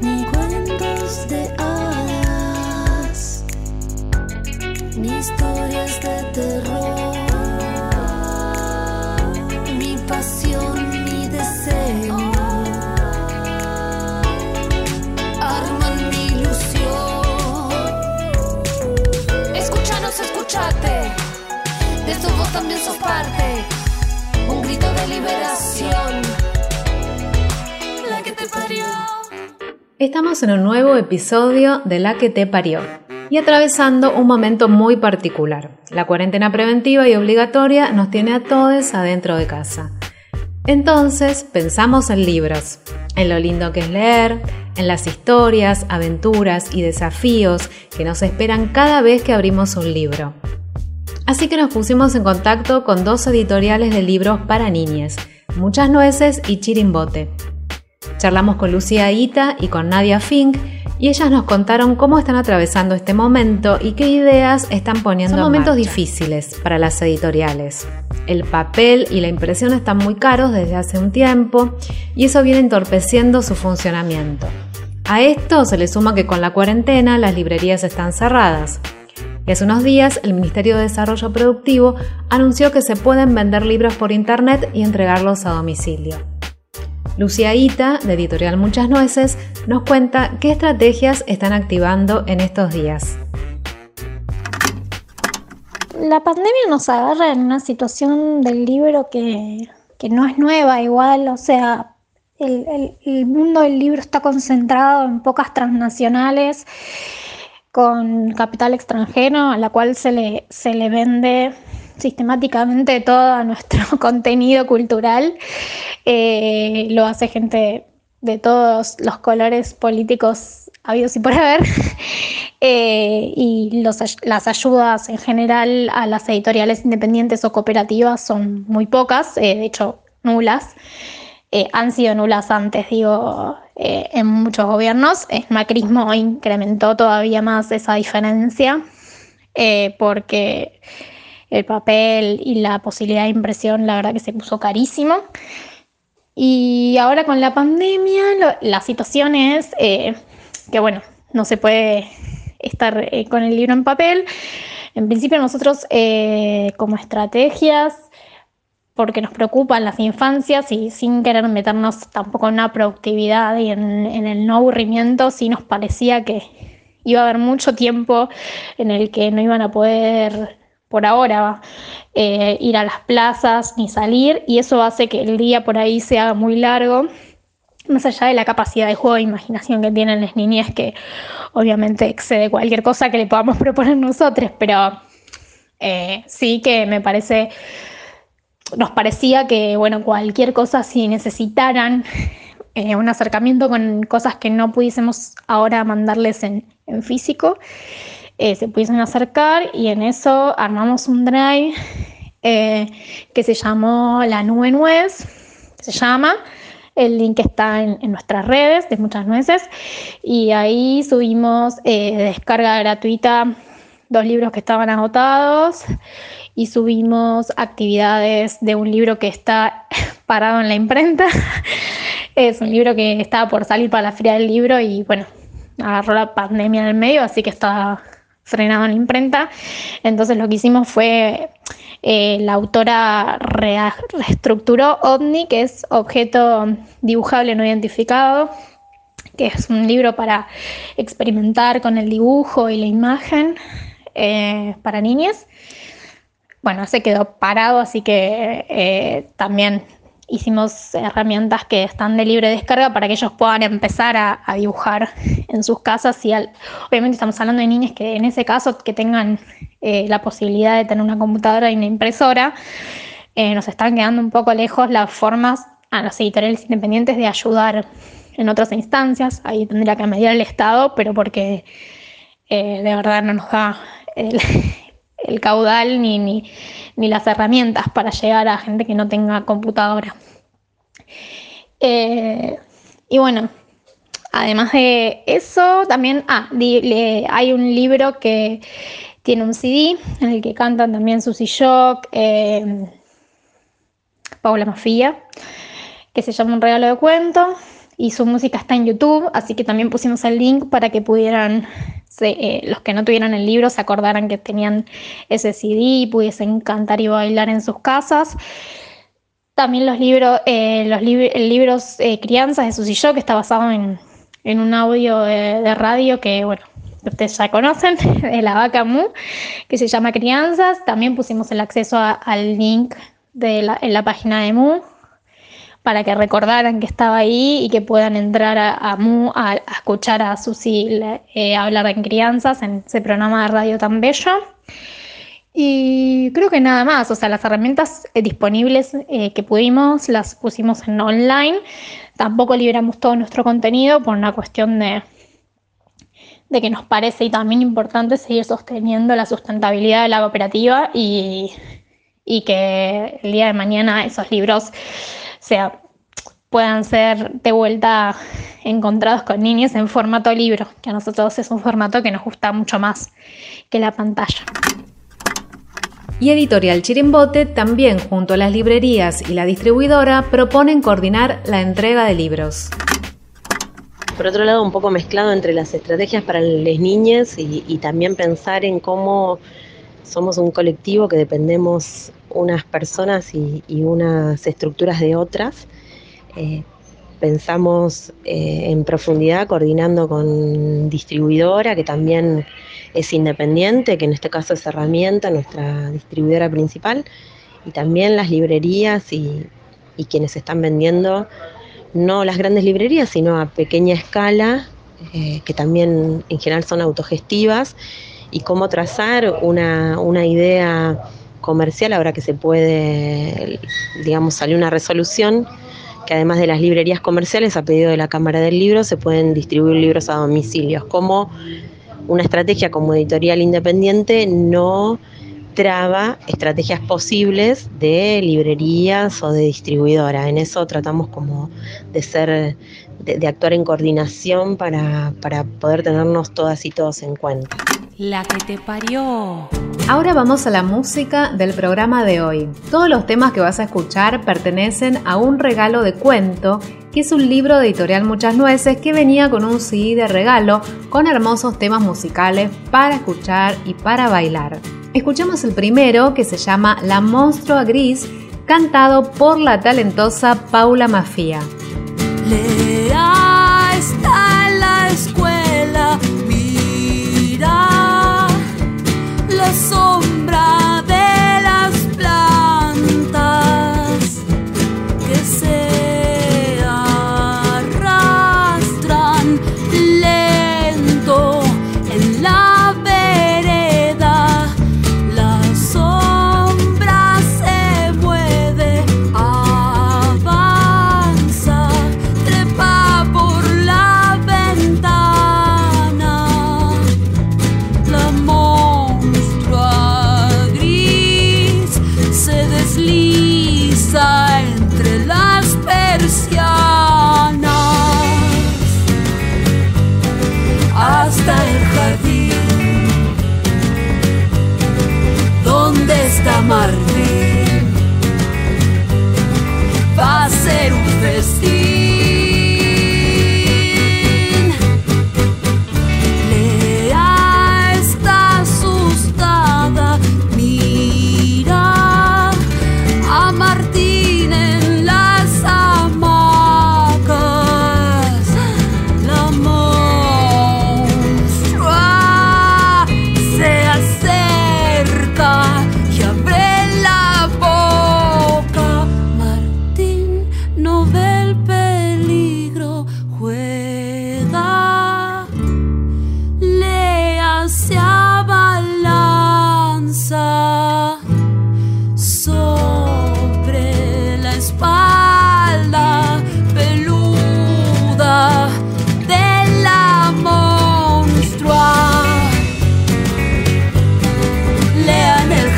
Ni cuentos de hadas, ni historias de terror. Mi pasión, mi deseo. Arman mi ilusión. Escúchanos, escúchate. De esto vos también sos parte. Un grito de liberación. La que te parió. Estamos en un nuevo episodio de La que te parió y atravesando un momento muy particular. La cuarentena preventiva y obligatoria nos tiene a todos adentro de casa. Entonces pensamos en libros, en lo lindo que es leer, en las historias, aventuras y desafíos que nos esperan cada vez que abrimos un libro. Así que nos pusimos en contacto con dos editoriales de libros para niñas, Muchas Nueces y Chirimbote. Charlamos con Lucía Ita y con Nadia Fink y ellas nos contaron cómo están atravesando este momento y qué ideas están poniendo Son momentos difíciles para las editoriales. El papel y la impresión están muy caros desde hace un tiempo y eso viene entorpeciendo su funcionamiento. A esto se le suma que con la cuarentena las librerías están cerradas. Y hace unos días el Ministerio de Desarrollo Productivo anunció que se pueden vender libros por internet y entregarlos a domicilio. Lucía Ita, de Editorial Muchas Nueces, nos cuenta qué estrategias están activando en estos días. La pandemia nos agarra en una situación del libro que, que no es nueva igual, o sea, el, el- el mundo del libro está concentrado en pocas transnacionales con capital extranjero a la cual se le, se le vende sistemáticamente todo nuestro contenido cultural. Eh, lo hace gente de todos los colores políticos habidos y por haber. Eh, y las ayudas en general a las editoriales independientes o cooperativas son muy pocas, eh, de hecho nulas. Han sido nulas antes, digo, en muchos gobiernos. El macrismo incrementó todavía más esa diferencia porque el papel y la posibilidad de impresión, la verdad que se puso carísimo. Y ahora con la pandemia, la situación es eh, que, bueno, no se puede estar eh, con el libro en papel. En principio nosotros eh, como estrategias, porque nos preocupan las infancias y sin querer meternos tampoco en una productividad y en, en el no aburrimiento, sí nos parecía que iba a haber mucho tiempo en el que no iban a poder, por ahora, eh, ir a las plazas ni salir y eso hace que el día por ahí se haga muy largo más allá de la capacidad de juego e imaginación que tienen las niñas, que obviamente excede cualquier cosa que le podamos proponer nosotros, pero eh, sí que me parece, nos parecía que, bueno, cualquier cosa, si necesitaran eh, un acercamiento con cosas que no pudiésemos ahora mandarles en, en físico, eh, se pudiesen acercar y en eso armamos un drive eh, que se llamó La Nube Nuez, se llama. El link está en, nuestras redes de muchas nueces y ahí subimos eh, de descarga gratuita dos libros que estaban agotados y subimos actividades de un libro que está parado en la imprenta. Es un libro que estaba por salir para la feria del libro y bueno, agarró la pandemia en el medio, así que está frenado en la imprenta. Entonces lo que hicimos fue, eh, la autora reestructuró OVNI, que es objeto dibujable no identificado, que es un libro para experimentar con el dibujo y la imagen eh, para niñas. Bueno, se quedó parado, así que eh, también hicimos herramientas que están de libre descarga para que ellos puedan empezar a, dibujar en sus casas. Y obviamente estamos hablando de niñas que en ese caso que tengan eh, la posibilidad de tener una computadora y una impresora. nos están quedando un poco lejos las formas a los editoriales independientes de ayudar en otras instancias. Ahí tendría que mediar el Estado, pero porque de verdad no nos da el, caudal ni, ni, las herramientas para llegar a gente que no tenga computadora. Eh, y bueno, además de eso, también ah, hay un libro que tiene un CD en el que cantan también Susy Shock, eh, Paula Mafia, que se llama Un regalo de cuento y su música está en YouTube, así que también pusimos el link para que pudieran, eh, los que no tuvieran el libro, se acordaran que tenían ese CD y pudiesen cantar y bailar en sus casas. También los libros, eh, los libros eh, Crianzas de Susy Yo, que está basado en, un audio de, radio que, bueno, ustedes ya conocen, de la vaca Mu, que se llama Crianzas. También pusimos el acceso al link de en la página de Mu para que recordaran que estaba ahí y que puedan entrar a, Mu a, escuchar a Susi eh, hablar en crianzas en ese programa de radio tan bello. Y creo que nada más, o sea, las herramientas eh, disponibles eh, que pudimos las pusimos en online. Tampoco liberamos todo nuestro contenido por una cuestión de, de que nos parece y también importante seguir sosteniendo la sustentabilidad de la cooperativa y, y que el día de mañana esos libros sea, puedan ser de vuelta encontrados con niños en formato libro, que a nosotros es un formato que nos gusta mucho más que la pantalla. Y Editorial Chirimbote también junto a las librerías y la distribuidora proponen coordinar la entrega de libros. Por otro lado, un poco mezclado entre las estrategias para las niñas y, también pensar en cómo somos un colectivo que dependemos unas personas y, unas estructuras de otras. Eh, pensamos eh, en profundidad coordinando con distribuidora, que también es independiente, que en este caso es herramienta, nuestra distribuidora principal, y también las librerías y, quienes están vendiendo, no las grandes librerías, sino a pequeña escala, eh, que también en general son autogestivas, y cómo trazar una, una idea comercial, ahora que se puede, digamos, salió una resolución que además de las librerías comerciales, a pedido de la Cámara del Libro, se pueden distribuir libros a domicilios, como una estrategia como editorial independiente no traba estrategias posibles de librerías o de distribuidora. En eso tratamos como de ser, de, actuar en coordinación para, para poder tenernos todas y todos en cuenta. La que te parió. Ahora vamos a la música del programa de hoy. Todos los temas que vas a escuchar pertenecen a un regalo de cuento, que es un libro de editorial Muchas Nueces que venía con un CD de regalo con hermosos temas musicales para escuchar y para bailar. Escuchemos el primero que se llama La Monstrua Gris, cantado por la talentosa Paula Mafia. Está la escuela, mira la sombra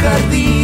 jardín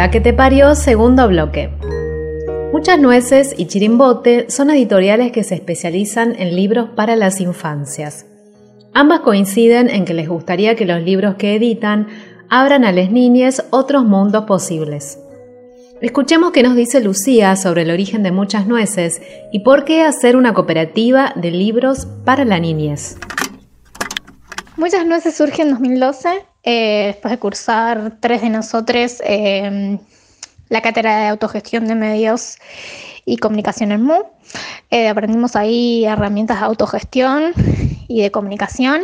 La que te parió, segundo bloque. Muchas Nueces y Chirimbote son editoriales que se especializan en libros para las infancias. Ambas coinciden en que les gustaría que los libros que editan abran a las niñas otros mundos posibles. Escuchemos qué nos dice Lucía sobre el origen de Muchas Nueces y por qué hacer una cooperativa de libros para la niñez. Muchas nueces surge en 2012, eh, después de cursar tres de nosotros eh, la cátedra de autogestión de medios y comunicación en MU. Eh, aprendimos ahí herramientas de autogestión y de comunicación.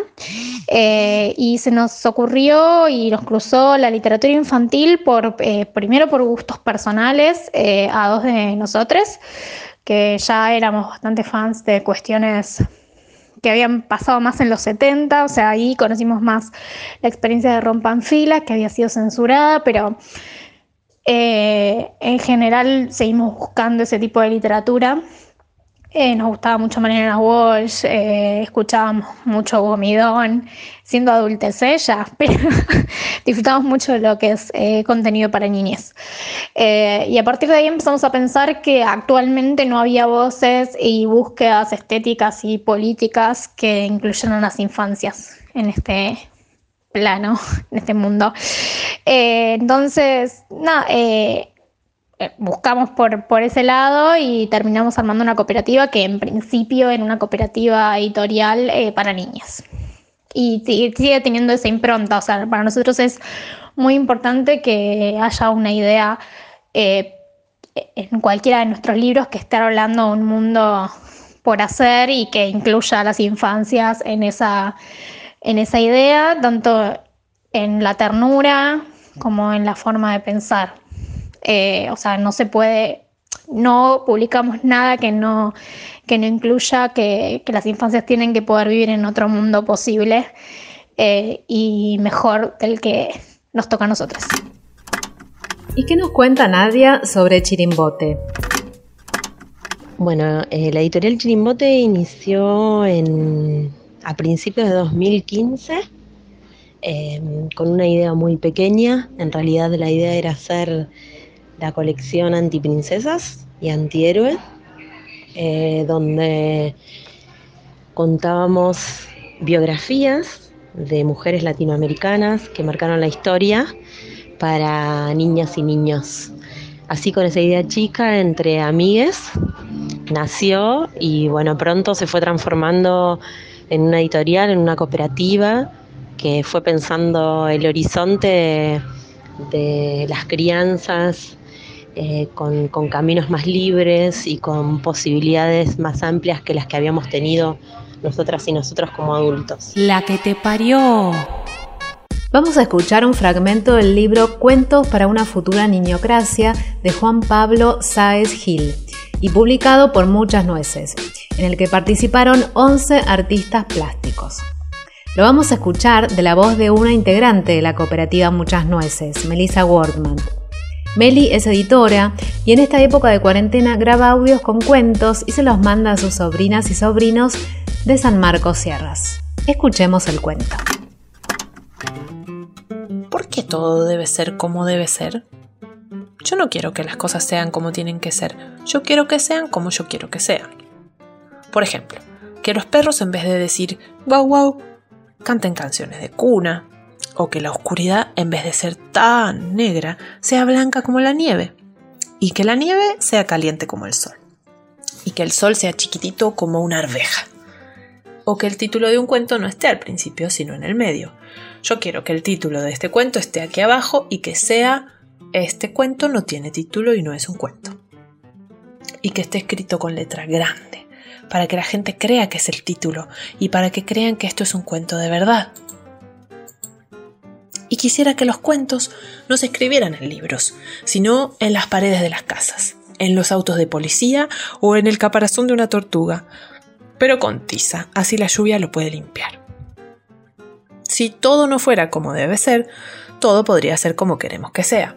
Y se nos ocurrió y nos cruzó la literatura infantil por, primero por gustos personales a dos de nosotros, que ya éramos bastante fans de cuestiones que habían pasado más en los 70, o sea, ahí conocimos más la experiencia de Rompanfila, que había sido censurada, pero eh, en general seguimos buscando ese tipo de literatura. Eh, nos gustaba mucho Mariana Walsh, eh, escuchábamos mucho Gomidón, siendo adultos ella, pero disfrutamos mucho de lo que es eh, contenido para niñas. Eh, y a partir de ahí empezamos a pensar que actualmente no había voces y búsquedas estéticas y políticas que incluyeran las infancias en este plano, en este mundo. Entonces, nada, buscamos por, por ese lado y terminamos armando una cooperativa que en principio era una cooperativa editorial eh, para niñas. Y sigue, sigue teniendo esa impronta, o sea, para nosotros es muy importante que haya una idea eh, en cualquiera de nuestros libros que esté hablando de un mundo por hacer y que incluya a las infancias en esa, en esa idea, tanto en la ternura como en la forma de pensar. Eh, o sea, no se puede, no publicamos nada que no, que no incluya que, que las infancias tienen que poder vivir en otro mundo posible eh, y mejor del que nos toca a nosotros. ¿Y qué nos cuenta Nadia sobre Chirimbote? Bueno, eh, la editorial Chirimbote inició en, a principios de 2015 eh, con una idea muy pequeña. En realidad la idea era hacer la colección antiprincesas y antihéroes, eh, donde contábamos biografías de mujeres latinoamericanas que marcaron la historia para niñas y niños. Así con esa idea chica entre amigues nació y bueno, pronto se fue transformando en una editorial, en una cooperativa que fue pensando el horizonte de las crianzas eh, con, con caminos más libres y con posibilidades más amplias que las que habíamos tenido nosotras y nosotros como adultos. La que te parió. Vamos a escuchar un fragmento del libro Cuentos para una futura niñocracia de Juan Pablo Sáez Gil y publicado por Muchas Nueces. en el que participaron 11 artistas plásticos. Lo vamos a escuchar de la voz de una integrante de la cooperativa Muchas Nueces, Melissa Wardman. Meli es editora y en esta época de cuarentena graba audios con cuentos y se los manda a sus sobrinas y sobrinos de San Marcos Sierras. Escuchemos el cuento. ¿Por qué todo debe ser como debe ser? Yo no quiero que las cosas sean como tienen que ser, yo quiero que sean como yo quiero que sean. Por ejemplo, que los perros en vez de decir guau guau canten canciones de cuna, o que la oscuridad, en vez de ser tan negra, sea blanca como la nieve, y que la nieve sea caliente como el sol, y que el sol sea chiquitito como una arveja, o que el título de un cuento no esté al principio, sino en el medio. Yo quiero que el título de este cuento esté aquí abajo y que sea este cuento no tiene título y no es un cuento. Y que esté escrito con letra grande para que la gente crea que es el título y para que crean que esto es un cuento de verdad. Y quisiera que los cuentos no se escribieran en libros, sino en las paredes de las casas, en los autos de policía o en el caparazón de una tortuga, pero con tiza, así la lluvia lo puede limpiar. Si todo no fuera como debe ser, todo podría ser como queremos que sea.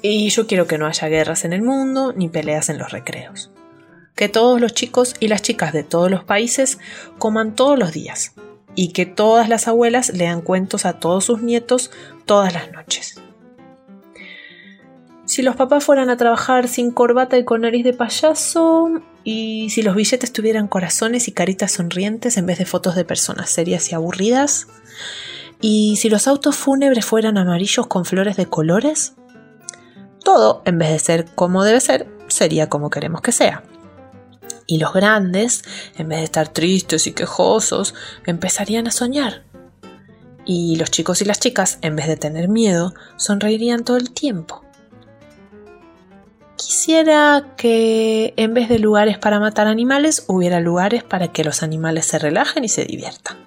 Y yo quiero que no haya guerras en el mundo ni peleas en los recreos que todos los chicos y las chicas de todos los países coman todos los días y que todas las abuelas lean cuentos a todos sus nietos todas las noches. Si los papás fueran a trabajar sin corbata y con nariz de payaso, y si los billetes tuvieran corazones y caritas sonrientes en vez de fotos de personas serias y aburridas, y si los autos fúnebres fueran amarillos con flores de colores, todo, en vez de ser como debe ser, sería como queremos que sea. Y los grandes, en vez de estar tristes y quejosos, empezarían a soñar. Y los chicos y las chicas, en vez de tener miedo, sonreirían todo el tiempo. Quisiera que en vez de lugares para matar animales, hubiera lugares para que los animales se relajen y se diviertan.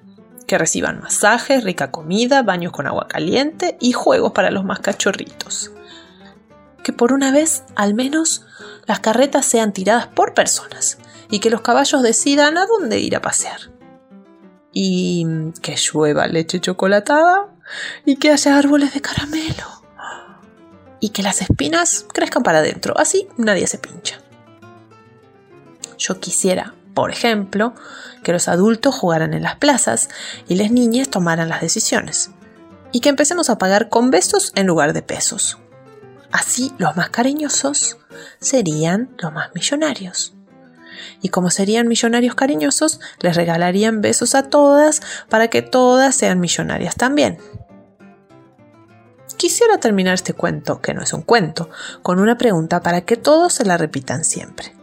Que reciban masajes, rica comida, baños con agua caliente y juegos para los más cachorritos. Que por una vez, al menos, las carretas sean tiradas por personas y que los caballos decidan a dónde ir a pasear. Y que llueva leche chocolatada y que haya árboles de caramelo. Y que las espinas crezcan para adentro, así nadie se pincha. Yo quisiera, por ejemplo, que los adultos jugaran en las plazas y las niñas tomaran las decisiones. Y que empecemos a pagar con besos en lugar de pesos. Así los más cariñosos serían los más millonarios y como serían millonarios cariñosos, les regalarían besos a todas para que todas sean millonarias también. Quisiera terminar este cuento, que no es un cuento, con una pregunta para que todos se la repitan siempre.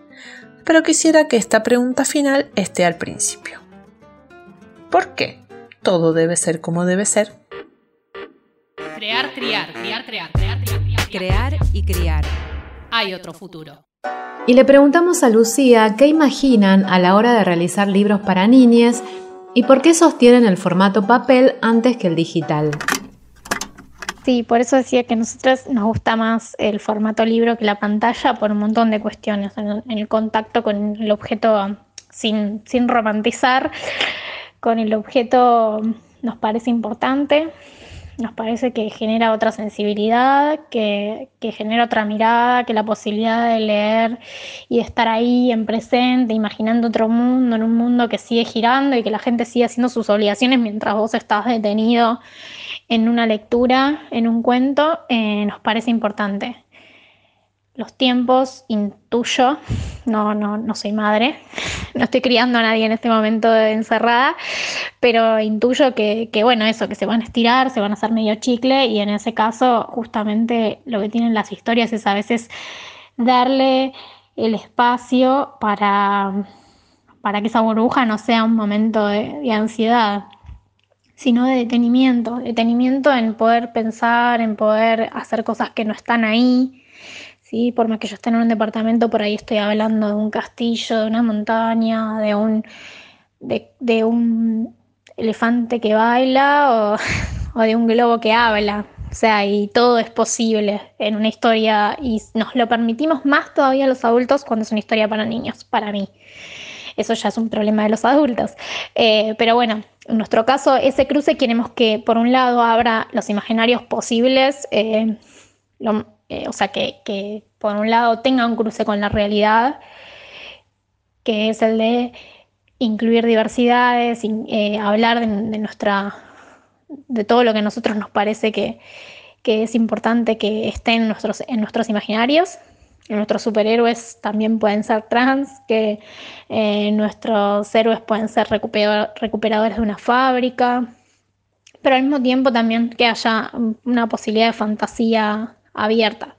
Pero quisiera que esta pregunta final esté al principio. ¿Por qué todo debe ser como debe ser? Crear, criar, criar, crear, crear, crear, crear y criar. Hay otro futuro. Y le preguntamos a Lucía qué imaginan a la hora de realizar libros para niñas y por qué sostienen el formato papel antes que el digital. Sí, por eso decía que a nosotros nos gusta más el formato libro que la pantalla por un montón de cuestiones, en el contacto con el objeto sin, sin romantizar, con el objeto nos parece importante, nos parece que genera otra sensibilidad, que, genera otra mirada, que la posibilidad de leer y estar ahí en presente, imaginando otro mundo, en un mundo que sigue girando y que la gente sigue haciendo sus obligaciones mientras vos estás detenido en una lectura, en un cuento, eh, nos parece importante los tiempos, intuyo, no, no, no soy madre, no estoy criando a nadie en este momento encerrada, pero intuyo que, que, bueno, eso, que se van a estirar, se van a hacer medio chicle y en ese caso justamente lo que tienen las historias es a veces darle el espacio para, para que esa burbuja no sea un momento de ansiedad sino de detenimiento, detenimiento en poder pensar, en poder hacer cosas que no están ahí, ¿sí? Por más que yo esté en un departamento, por ahí estoy hablando de un castillo, de una montaña, de un, de, un elefante que baila o, de un globo que habla. O sea, y todo es posible en una historia y nos lo permitimos más todavía los adultos cuando es una historia para niños, para mí. eso ya es un problema de los adultos. Eh, pero bueno, en nuestro caso, ese cruce queremos que por un lado abra los imaginarios posibles, eh, o sea, que, por un lado tenga un cruce con la realidad, que es el de incluir diversidades, hablar de, nuestra de todo lo que a nosotros nos parece que, es importante que esté en nuestros, en nuestros imaginarios. Nuestros superhéroes también pueden ser trans, que eh, nuestros héroes pueden ser recuperadores de una fábrica, pero al mismo tiempo también que haya una posibilidad de fantasía abierta.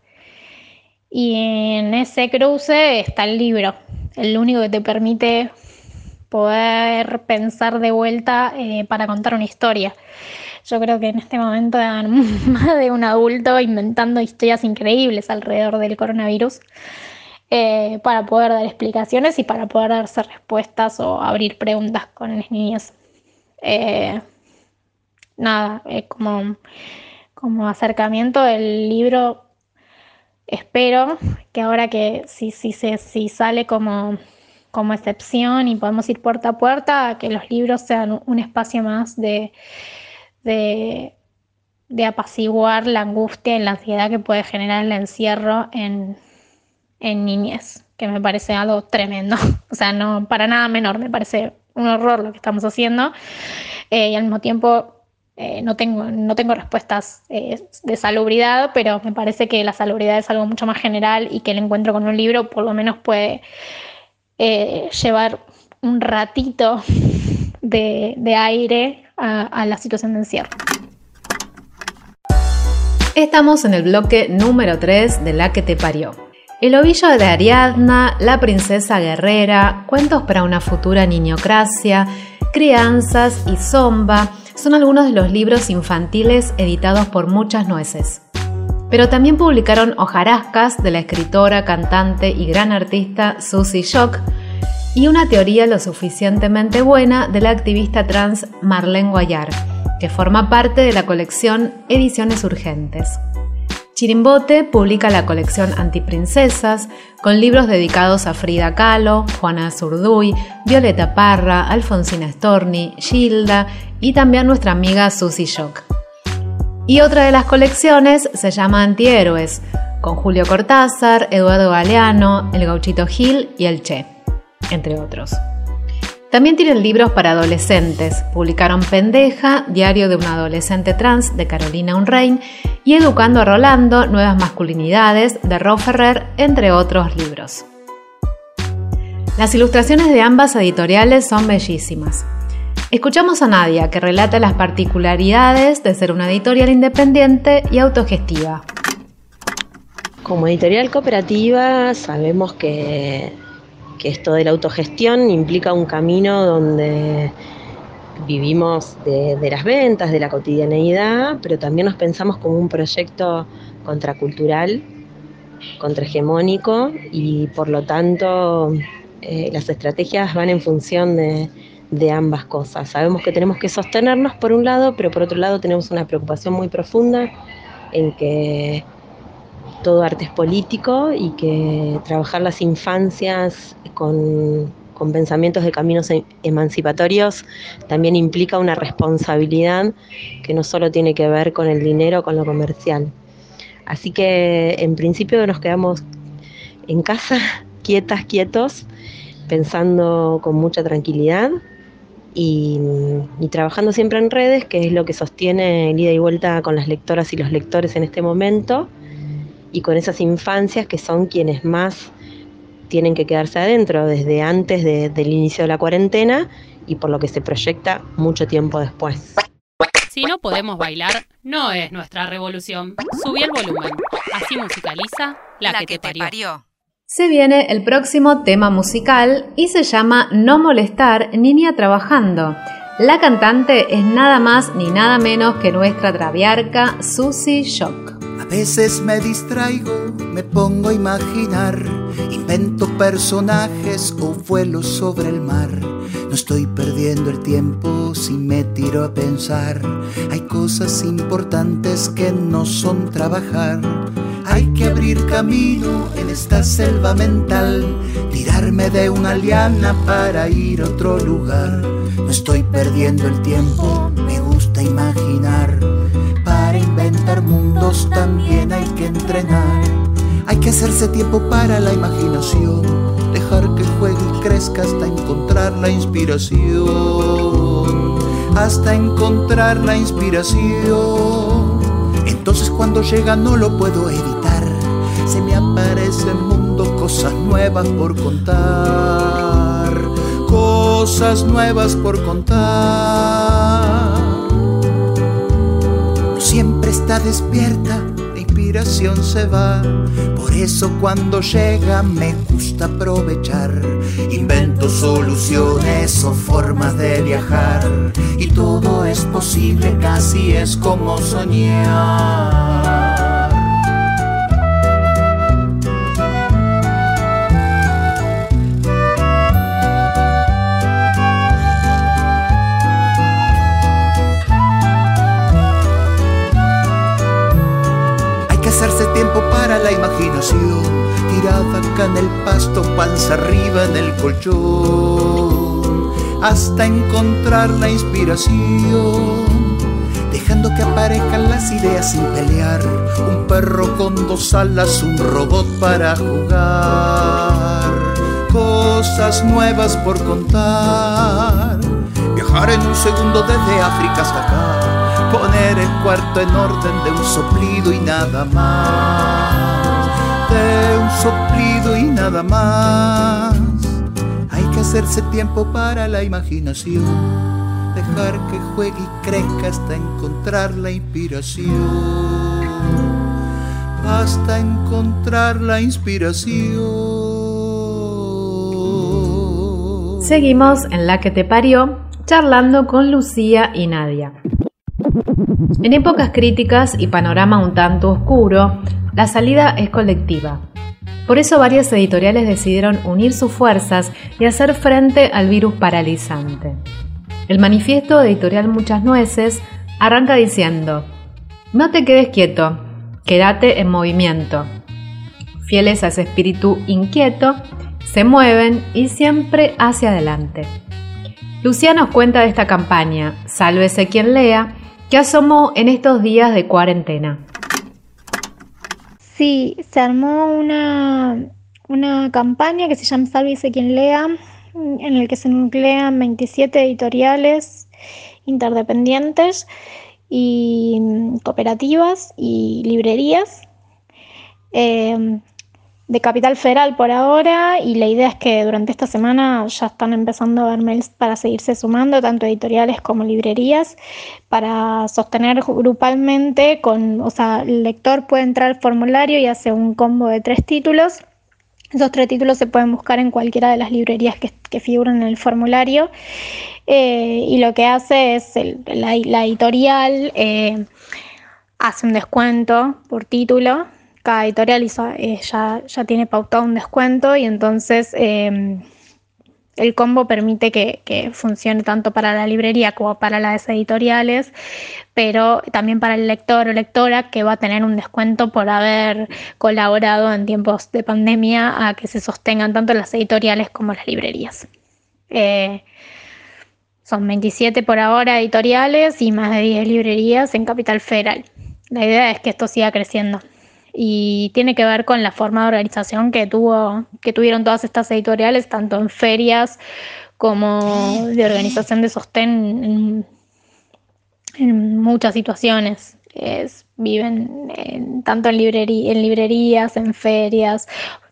Y en ese cruce está el libro, el único que te permite poder pensar de vuelta eh, para contar una historia. Yo creo que en este momento hay más de un adulto inventando historias increíbles alrededor del coronavirus eh, para poder dar explicaciones y para poder darse respuestas o abrir preguntas con las niñas. Eh, nada, como, como acercamiento del libro, espero que ahora que si, si, si sale como como excepción y podemos ir puerta a puerta, que los libros sean un espacio más de, de, apaciguar la angustia y la ansiedad que puede generar el encierro en, en niñez, que me parece algo tremendo. O sea, no para nada menor, me parece un horror lo que estamos haciendo. Eh, y al mismo tiempo eh, no, tengo, no tengo respuestas eh, de salubridad, pero me parece que la salubridad es algo mucho más general y que el encuentro con un libro por lo menos puede llevar un ratito de, aire a, la situación de encierro. Estamos en el bloque número 3 de La que te parió. El ovillo de Ariadna, La princesa guerrera, Cuentos para una futura niñocracia, Crianzas y Zomba son algunos de los libros infantiles editados por muchas nueces. Pero también publicaron hojarascas de la escritora, cantante y gran artista Susie Shock, y una teoría lo suficientemente buena de la activista trans Marlene Guayar, que forma parte de la colección Ediciones Urgentes. Chirimbote publica la colección Antiprincesas, con libros dedicados a Frida Kahlo, Juana Zurduy, Violeta Parra, Alfonsina Storni, Gilda y también nuestra amiga Susie Shock. Y otra de las colecciones se llama Antihéroes, con Julio Cortázar, Eduardo Galeano, El Gauchito Gil y El Che entre otros. También tienen libros para adolescentes. Publicaron Pendeja, Diario de un adolescente trans de Carolina Unrein y Educando a Rolando, Nuevas Masculinidades de Ro Ferrer, entre otros libros. Las ilustraciones de ambas editoriales son bellísimas. Escuchamos a Nadia, que relata las particularidades de ser una editorial independiente y autogestiva. Como editorial cooperativa sabemos que que esto de la autogestión implica un camino donde vivimos de, las ventas, de la cotidianeidad, pero también nos pensamos como un proyecto contracultural, contrahegemónico y por lo tanto eh, las estrategias van en función de, de ambas cosas. Sabemos que tenemos que sostenernos por un lado, pero por otro lado tenemos una preocupación muy profunda en que todo arte es político y que trabajar las infancias con, pensamientos de caminos e, emancipatorios también implica una responsabilidad que no solo tiene que ver con el dinero, con lo comercial. Así que en principio nos quedamos en casa, quietas, quietos, pensando con mucha tranquilidad y, y, trabajando siempre en redes, que es lo que sostiene el ida y vuelta con las lectoras y los lectores en este momento y con esas infancias que son quienes más tienen que quedarse adentro desde antes del inicio de la cuarentena y por lo que se proyecta mucho tiempo después. Si no podemos bailar, no es nuestra revolución. Subí el volumen. Así musicaliza la, que, te parió. Se viene el próximo tema musical y se llama No molestar, niña trabajando. La cantante es nada más ni nada menos que nuestra traviarca Susie Shock. Veces me distraigo, me pongo a imaginar, invento personajes o vuelo sobre el mar. No estoy perdiendo el tiempo si me tiro a pensar. Hay cosas importantes que no son trabajar Hay que abrir camino en esta selva mental, tirarme de una liana para ir a otro lugar. No estoy perdiendo el tiempo, imaginar. Para inventar mundos también hay que entrenar. Hay que hacerse tiempo para la imaginación, dejar que juegue y crezca hasta encontrar la inspiración. Hasta encontrar la inspiración. Entonces cuando llega no lo puedo evitar. Se me aparece el mundo, cosas nuevas por contar. Cosas nuevas por contar. Está despierta, la inspiración se va. Por eso cuando llega me gusta aprovechar. Invento soluciones o formas de viajar. Y todo es posible, casi es como soñar. Tirada acá en el pasto, panza arriba en el colchón, hasta encontrar la inspiración, dejando que aparezcan las ideas sin pelear, un perro con dos alas, un robot para jugar, cosas nuevas por contar, viajar en un segundo desde África hasta acá, poner el cuarto en orden de un soplido y nada más, soplido y nada más. Hay que hacerse tiempo para la imaginación, dejar que juegue y crezca hasta encontrar la inspiración, hasta encontrar la inspiración. Seguimos en La que te parió, charlando con Lucía y Nadia. En épocas críticas y panorama un tanto oscuro, la salida es colectiva. Por eso varias editoriales decidieron unir sus fuerzas y hacer frente al virus paralizante. El manifiesto editorial Muchas Nueces arranca diciendo, no te quedes quieto, quédate en movimiento. Fieles a ese espíritu inquieto, se mueven y siempre hacia adelante. Lucía nos cuenta de esta campaña, Sálvese quien lea, que asomó en estos días de cuarentena. Sí, se armó una, una campaña que se llama Sálvese quien lea, en el que se nuclean 27 editoriales interdependientes y cooperativas y librerías. Eh, de Capital Federal por ahora y la idea es que durante esta semana ya están empezando a ver mails para seguirse sumando, tanto editoriales como librerías, para sostener grupalmente con, o sea, el lector puede entrar al formulario y hace un combo de tres títulos. Esos tres títulos se pueden buscar en cualquiera de las librerías que, que figuran en el formulario. Eh, y lo que hace es el- la, editorial eh, hace un descuento por título. Cada editorial eh, ya, ya tiene pautado un descuento y entonces eh, el combo permite que, que funcione tanto para la librería como para las editoriales, pero también para el lector o lectora que va a tener un descuento por haber colaborado en tiempos de pandemia a que se sostengan tanto las editoriales como las librerías. Eh, son 27 por ahora editoriales y más de 10 librerías en Capital Federal. La idea es que esto siga creciendo y tiene que ver con la forma de organización que tuvo que tuvieron todas estas editoriales tanto en ferias como de organización de sostén en, en muchas situaciones. Es- viven en- tanto en, librerí- en librerías en ferias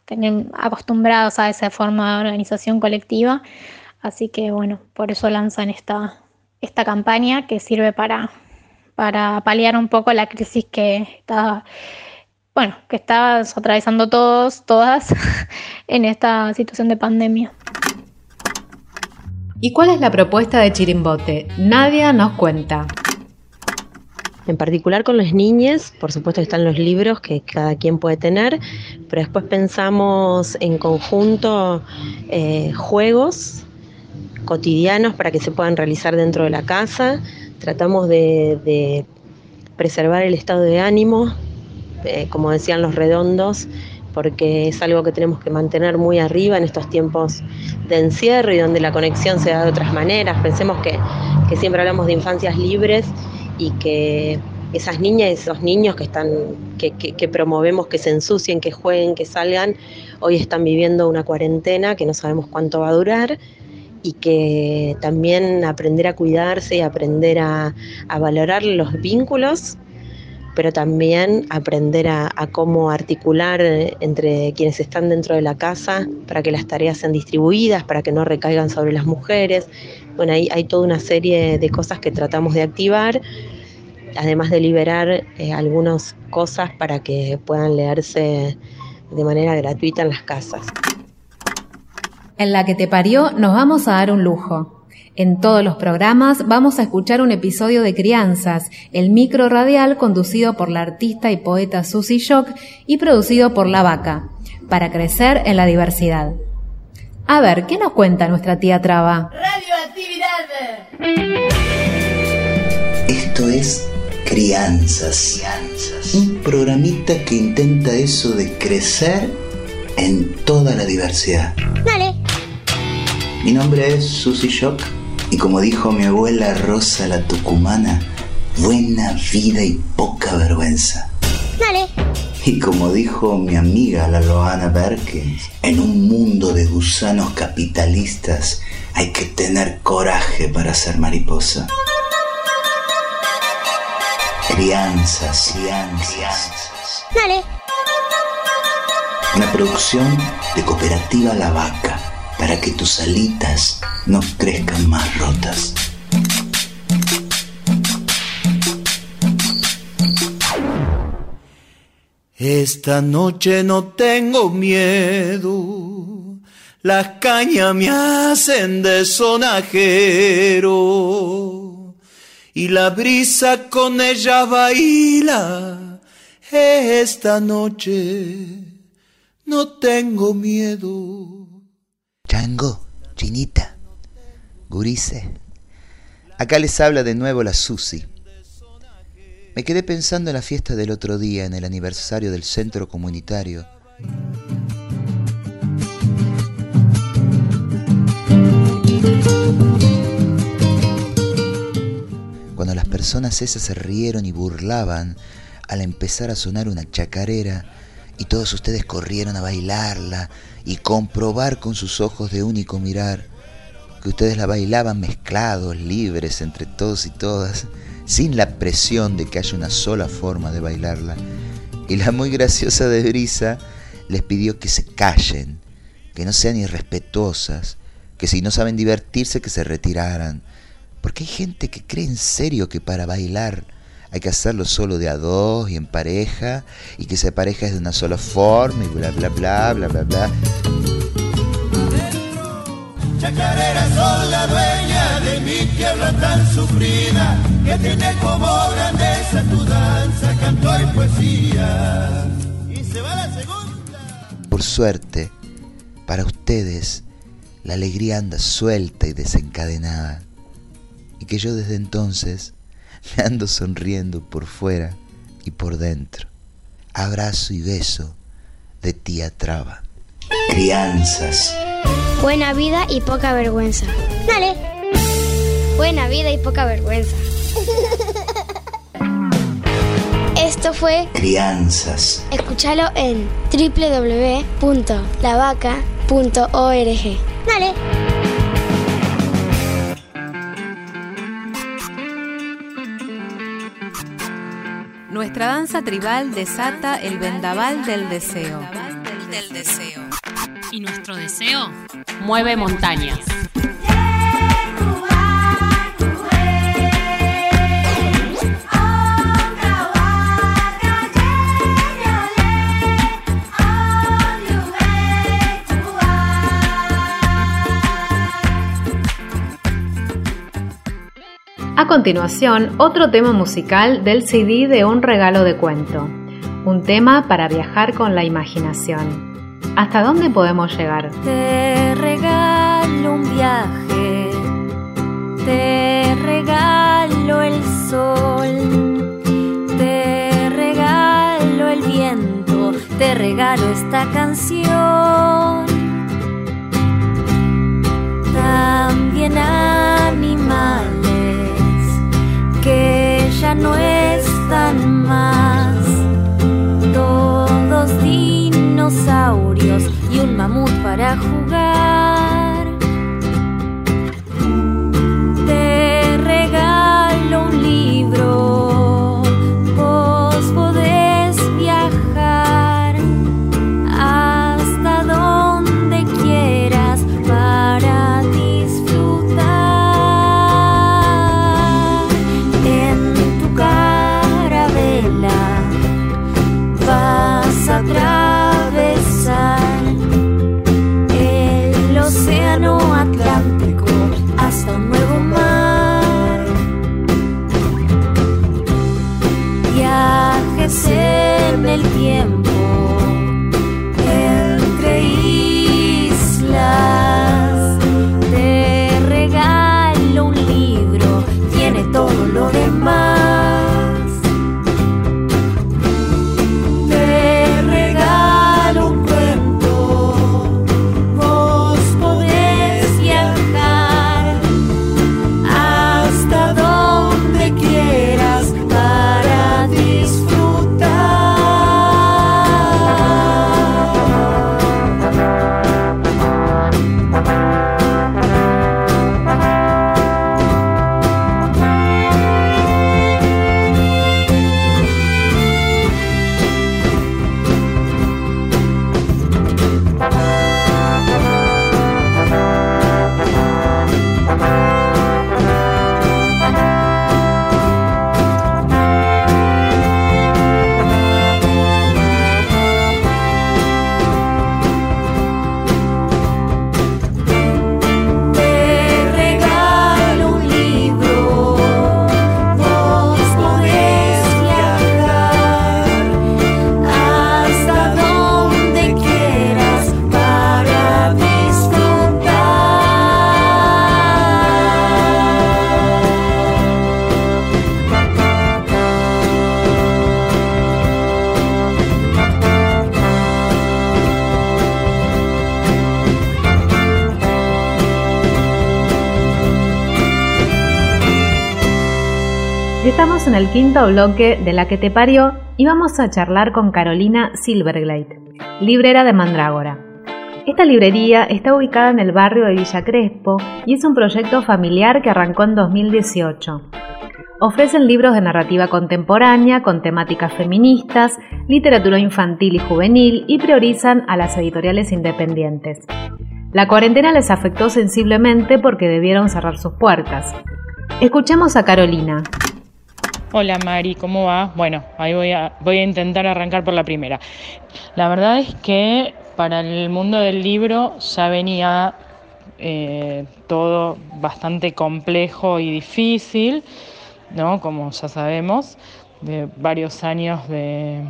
tienen acostumbrados a esa forma de organización colectiva. Así que bueno por eso lanzan esta esta campaña que sirve para para paliar un poco la crisis que está bueno, que estamos atravesando todos, todas, en esta situación de pandemia. ¿Y cuál es la propuesta de Chirimbote? Nadia nos cuenta. En particular con las niñas, por supuesto están los libros que cada quien puede tener, pero después pensamos en conjunto eh, juegos cotidianos para que se puedan realizar dentro de la casa. Tratamos de, de preservar el estado de ánimo eh, como decían los redondos, porque es algo que tenemos que mantener muy arriba en estos tiempos de encierro y donde la conexión se da de otras maneras. Pensemos que, que siempre hablamos de infancias libres y que esas niñas y esos niños que están, que, que, promovemos que se ensucien, que jueguen, que salgan, hoy están viviendo una cuarentena que no sabemos cuánto va a durar y que también aprender a cuidarse y aprender a, a valorar los vínculos, pero también aprender a, cómo articular entre quienes están dentro de la casa para que las tareas sean distribuidas, para que no recaigan sobre las mujeres. Bueno, hay, hay toda una serie de cosas que tratamos de activar además de liberar eh, algunas cosas para que puedan leerse de manera gratuita en las casas. En la que te parió nos vamos a dar un lujo. En todos los programas vamos a escuchar un episodio de Crianzas, el micro radial conducido por la artista y poeta Susie Shock y producido por La Vaca, para crecer en la diversidad. A ver, ¿qué nos cuenta nuestra tía Traba? Radioactividad. Esto es Crianzas. Un programita que intenta eso de crecer en toda la diversidad. Dale. Mi nombre es Susy Shock y como dijo mi abuela Rosa la Tucumana, buena vida y poca vergüenza. Dale. Y como dijo mi amiga la Loana Berkins, en un mundo de gusanos capitalistas hay que tener coraje para ser mariposa. Crianzas, crianzas. Dale. Una producción de Cooperativa La Vaca para que tus alitas no crezcan más rotas. Esta noche no tengo miedo, las cañas me hacen de sonajero y la brisa con ella baila esta noche. No tengo miedo. Chango, chinita, gurice. Acá les habla de nuevo la Susi. Me quedé pensando en la fiesta del otro día, en el aniversario del centro comunitario. cuando las personas esas se rieron y burlaban al empezar a sonar una chacarera y todos ustedes corrieron a bailarla y comprobar con sus ojos de único mirar que ustedes la bailaban mezclados, libres entre todos y todas, sin la presión de que haya una sola forma de bailarla. Y la muy graciosa de Brisa les pidió que se callen, que no sean irrespetuosas, que si no saben divertirse que se retiraran, porque hay gente que cree en serio que para bailar hay que hacerlo solo de a dos y en pareja, y que esa pareja es de una sola forma y bla bla bla bla bla bla. Chacarera son la dueña de mi tierra tan sufrida, que tiene como grandeza tu danza, canto y poesía. Y se va la segunda. Por suerte, para ustedes, la alegría anda suelta y desencadenada y que yo desde entonces me ando sonriendo por fuera y por dentro. Abrazo y beso de tía Traba. Crianzas. Buena vida y poca vergüenza. Dale. Buena vida y poca vergüenza. Esto fue Crianzas. Escúchalo en www.lavaca.org. Dale. Nuestra danza tribal desata el vendaval del deseo. Y nuestro deseo mueve montañas. A continuación, otro tema musical del CD de Un regalo de cuento. Un tema para viajar con la imaginación. ¿Hasta dónde podemos llegar? Te regalo un viaje, te regalo el sol, te regalo el viento esta canción. También animales que no están más. Todos dinosaurios y un mamut para jugar. Estamos en el quinto bloque de La que te parió y vamos a charlar con Carolina Silverglade, librera de Mandrágora. Esta librería está ubicada en el barrio de Villa Crespo y es un proyecto familiar que arrancó en 2018. Ofrecen libros de narrativa contemporánea con temáticas feministas, literatura infantil y juvenil y priorizan a las editoriales independientes. La cuarentena les afectó sensiblemente porque debieron cerrar sus puertas. Escuchemos a Carolina. Hola Mari, ¿cómo va? Bueno, ahí voy a, voy a intentar arrancar por la primera. La verdad es que para el mundo del libro ya venía eh, todo bastante complejo y difícil, ¿no? Como ya sabemos, de varios años de,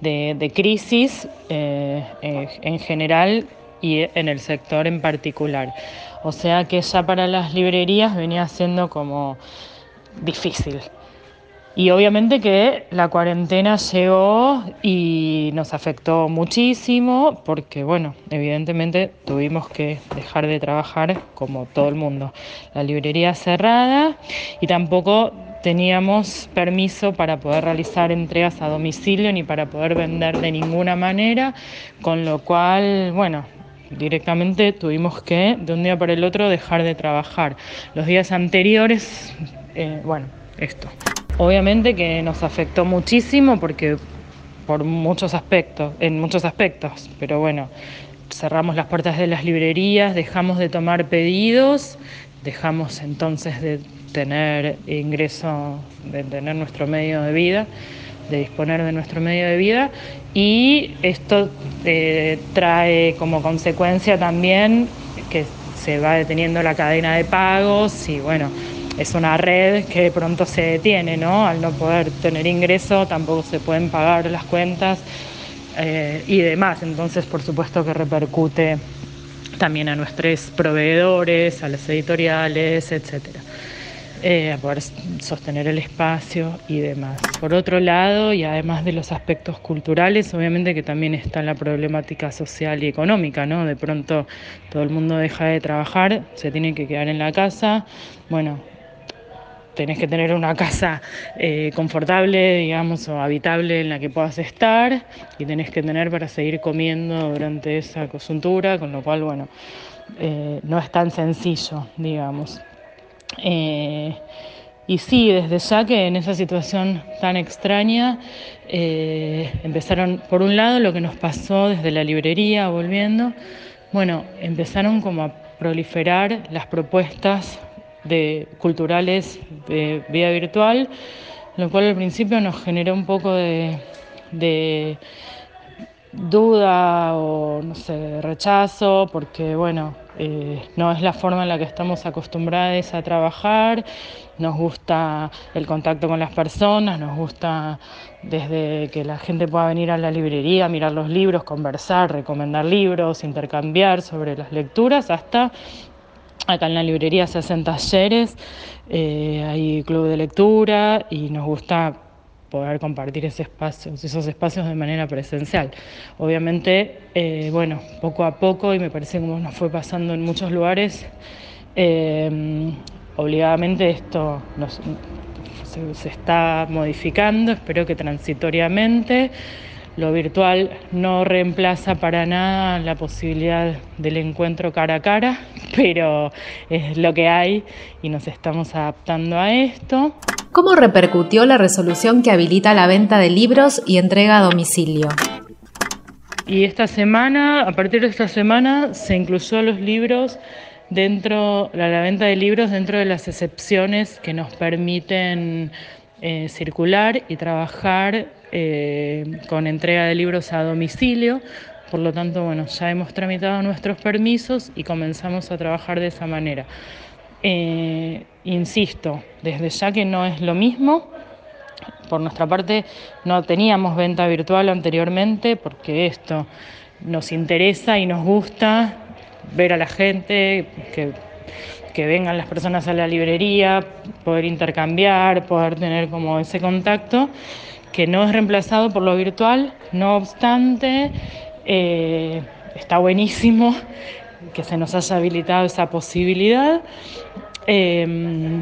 de- crisis eh, en general y en el sector en particular. O sea que ya para las librerías venía siendo como difícil. Y obviamente que la cuarentena llegó y nos afectó muchísimo porque, bueno, evidentemente tuvimos que dejar de trabajar como todo el mundo. La librería cerrada y tampoco teníamos permiso para poder realizar entregas a domicilio ni para poder vender de ninguna manera, con lo cual, bueno, directamente tuvimos que de un día para el otro dejar de trabajar. Los días anteriores, eh, bueno, esto. Obviamente que nos afectó muchísimo porque por muchos aspectos, en muchos aspectos, pero bueno, cerramos las puertas de las librerías, dejamos de tomar pedidos, dejamos entonces de tener ingreso, de tener nuestro medio de vida, de disponer de nuestro medio de vida y esto eh, trae como consecuencia también que se va deteniendo la cadena de pagos y bueno, es una red que pronto se detiene, ¿no? Al no poder tener ingreso tampoco se pueden pagar las cuentas eh, y demás. Entonces, por supuesto que repercute también a nuestros proveedores, a las editoriales, etcétera. eh, a poder sostener el espacio y demás. Por otro lado, y además de los aspectos culturales, obviamente que también está la problemática social y económica, ¿no? De pronto todo el mundo deja de trabajar, se tiene que quedar en la casa, bueno, tenés que tener una casa eh, confortable, digamos, o habitable en la que puedas estar y tenés que tener para seguir comiendo durante esa coyuntura, con lo cual, bueno, eh, no es tan sencillo, digamos. Eh, y sí, desde ya que en esa situación tan extraña, empezaron, por un lado, lo que nos pasó desde la librería, volviendo, bueno, empezaron como a proliferar las propuestas de, culturales de vida virtual, lo cual al principio nos generó un poco de, de duda o no sé, rechazo, porque bueno, eh, no es la forma en la que estamos acostumbrados a trabajar, nos gusta el contacto con las personas, nos gusta desde que la gente pueda venir a la librería, mirar los libros, conversar, recomendar libros, intercambiar sobre las lecturas, hasta acá en la librería se hacen talleres, eh, hay club de lectura y nos gusta poder compartir ese espacio, esos espacios de manera presencial. Obviamente, eh, bueno, poco a poco, y me parece como nos fue pasando en muchos lugares, eh, obligadamente esto se, se está modificando, espero que transitoriamente. Lo virtual no reemplaza para nada la posibilidad del encuentro cara a cara, pero es lo que hay y nos estamos adaptando a esto. ¿Cómo repercutió la resolución que habilita la venta de libros y entrega a domicilio? Y esta semana, a partir de esta semana, se incluyó los libros dentro, la, la venta de libros dentro de las excepciones que nos permiten eh, circular y trabajar eh, con entrega de libros a domicilio. Por lo tanto, bueno, ya hemos tramitado nuestros permisos y comenzamos a trabajar de esa manera. Eh, insisto, desde ya que no es lo mismo. Por nuestra parte, no teníamos venta virtual anteriormente porque esto nos interesa y nos gusta ver a la gente, que, que vengan las personas a la librería, poder intercambiar, poder tener como ese contacto que no es reemplazado por lo virtual, no obstante, eh, está buenísimo que se nos haya habilitado esa posibilidad. Eh,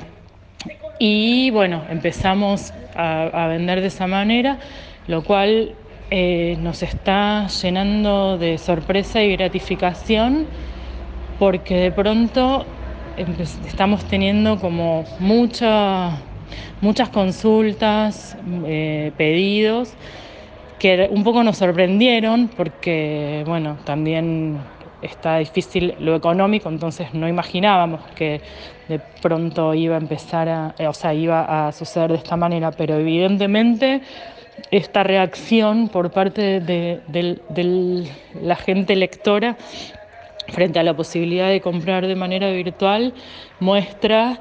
y bueno, empezamos a, vender de esa manera, lo cual eh, nos está llenando de sorpresa y gratificación porque de pronto estamos teniendo como mucha, muchas consultas, eh, pedidos, que un poco nos sorprendieron porque, bueno, también está difícil lo económico, entonces no imaginábamos que de pronto iba a empezar a, o sea, iba a suceder de esta manera, pero evidentemente esta reacción por parte de, de la gente lectora frente a la posibilidad de comprar de manera virtual muestra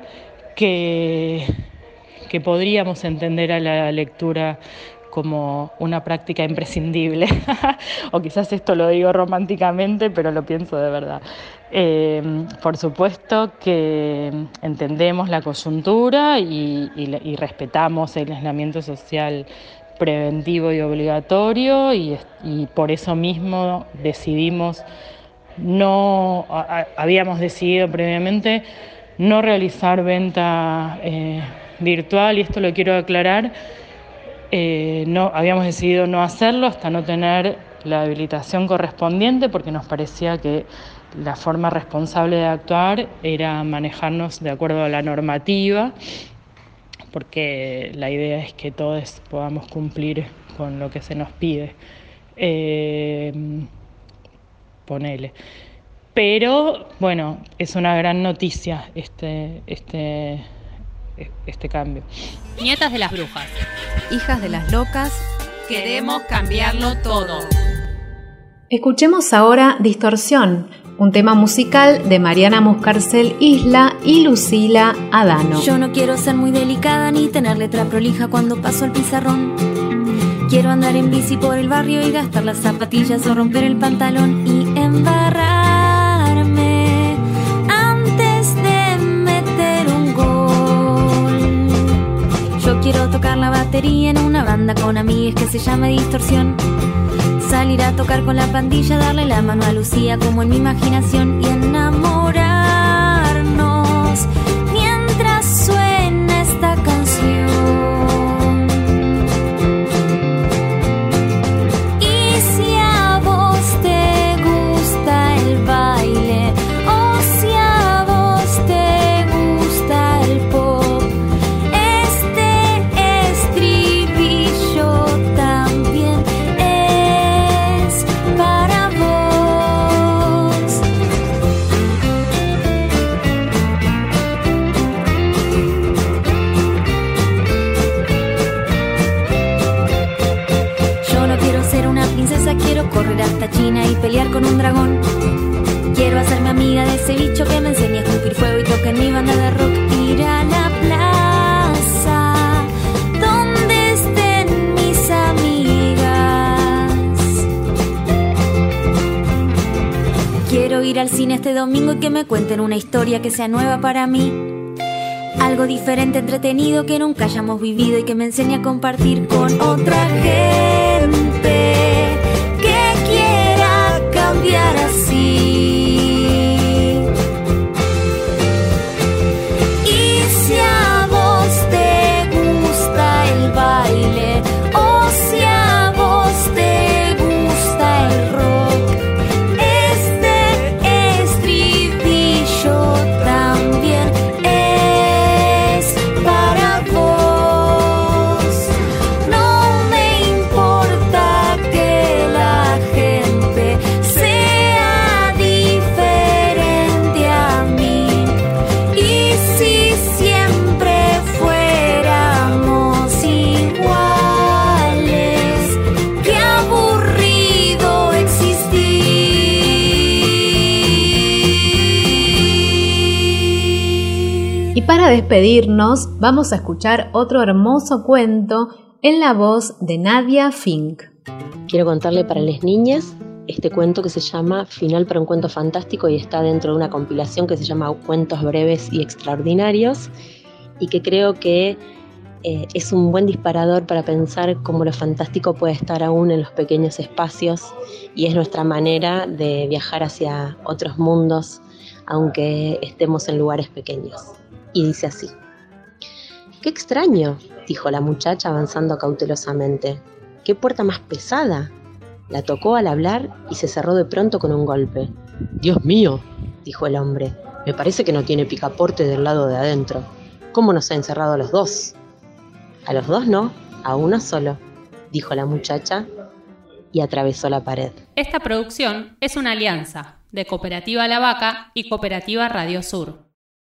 que, que podríamos entender a la lectura como una práctica imprescindible. o quizás esto lo digo románticamente, pero lo pienso de verdad. Eh, por supuesto que entendemos la coyuntura y, respetamos el aislamiento social preventivo y obligatorio y, por eso mismo decidimos no habíamos decidido previamente no realizar venta eh, virtual y esto lo quiero aclarar eh, no habíamos decidido no hacerlo hasta no tener la habilitación correspondiente porque nos parecía que la forma responsable de actuar era manejarnos de acuerdo a la normativa porque la idea es que todos podamos cumplir con lo que se nos pide. Eh, ponele. Pero bueno, es una gran noticia este, este, este cambio. Nietas de las brujas. Hijas de las locas. Queremos cambiarlo todo. Escuchemos ahora Distorsión, un tema musical de Mariana Muscarcel Isla y Lucila Adano. Yo no quiero ser muy delicada ni tener letra prolija cuando paso el pizarrón. Quiero andar en bici por el barrio y gastar las zapatillas o romper el pantalón y embarrarme batería en una banda con amigas que se llama Distorsión. Salir a tocar con la pandilla, darle la mano a Lucía como en mi imaginación y enamorarnos que me cuenten una historia que sea nueva para mí. Algo diferente, entretenido que nunca hayamos vivido y que me enseñe a compartir con otra gente despedirnos, vamos a escuchar otro hermoso cuento en la voz de Nadia Fink. Quiero contarle para las niñas este cuento que se llama Final para un cuento fantástico y está dentro de una compilación que se llama Cuentos breves y extraordinarios y que creo que eh, es un buen disparador para pensar cómo lo fantástico puede estar aún en los pequeños espacios y es nuestra manera de viajar hacia otros mundos aunque estemos en lugares pequeños. Y dice así. Qué extraño, dijo la muchacha avanzando cautelosamente. ¿Qué puerta más pesada? La tocó al hablar y se cerró de pronto con un golpe. Dios mío, dijo el hombre, me parece que no tiene picaporte del lado de adentro. ¿Cómo nos ha encerrado a los dos? A los dos no, a uno solo, dijo la muchacha y atravesó la pared. Esta producción es una alianza de Cooperativa La Vaca y Cooperativa Radio Sur.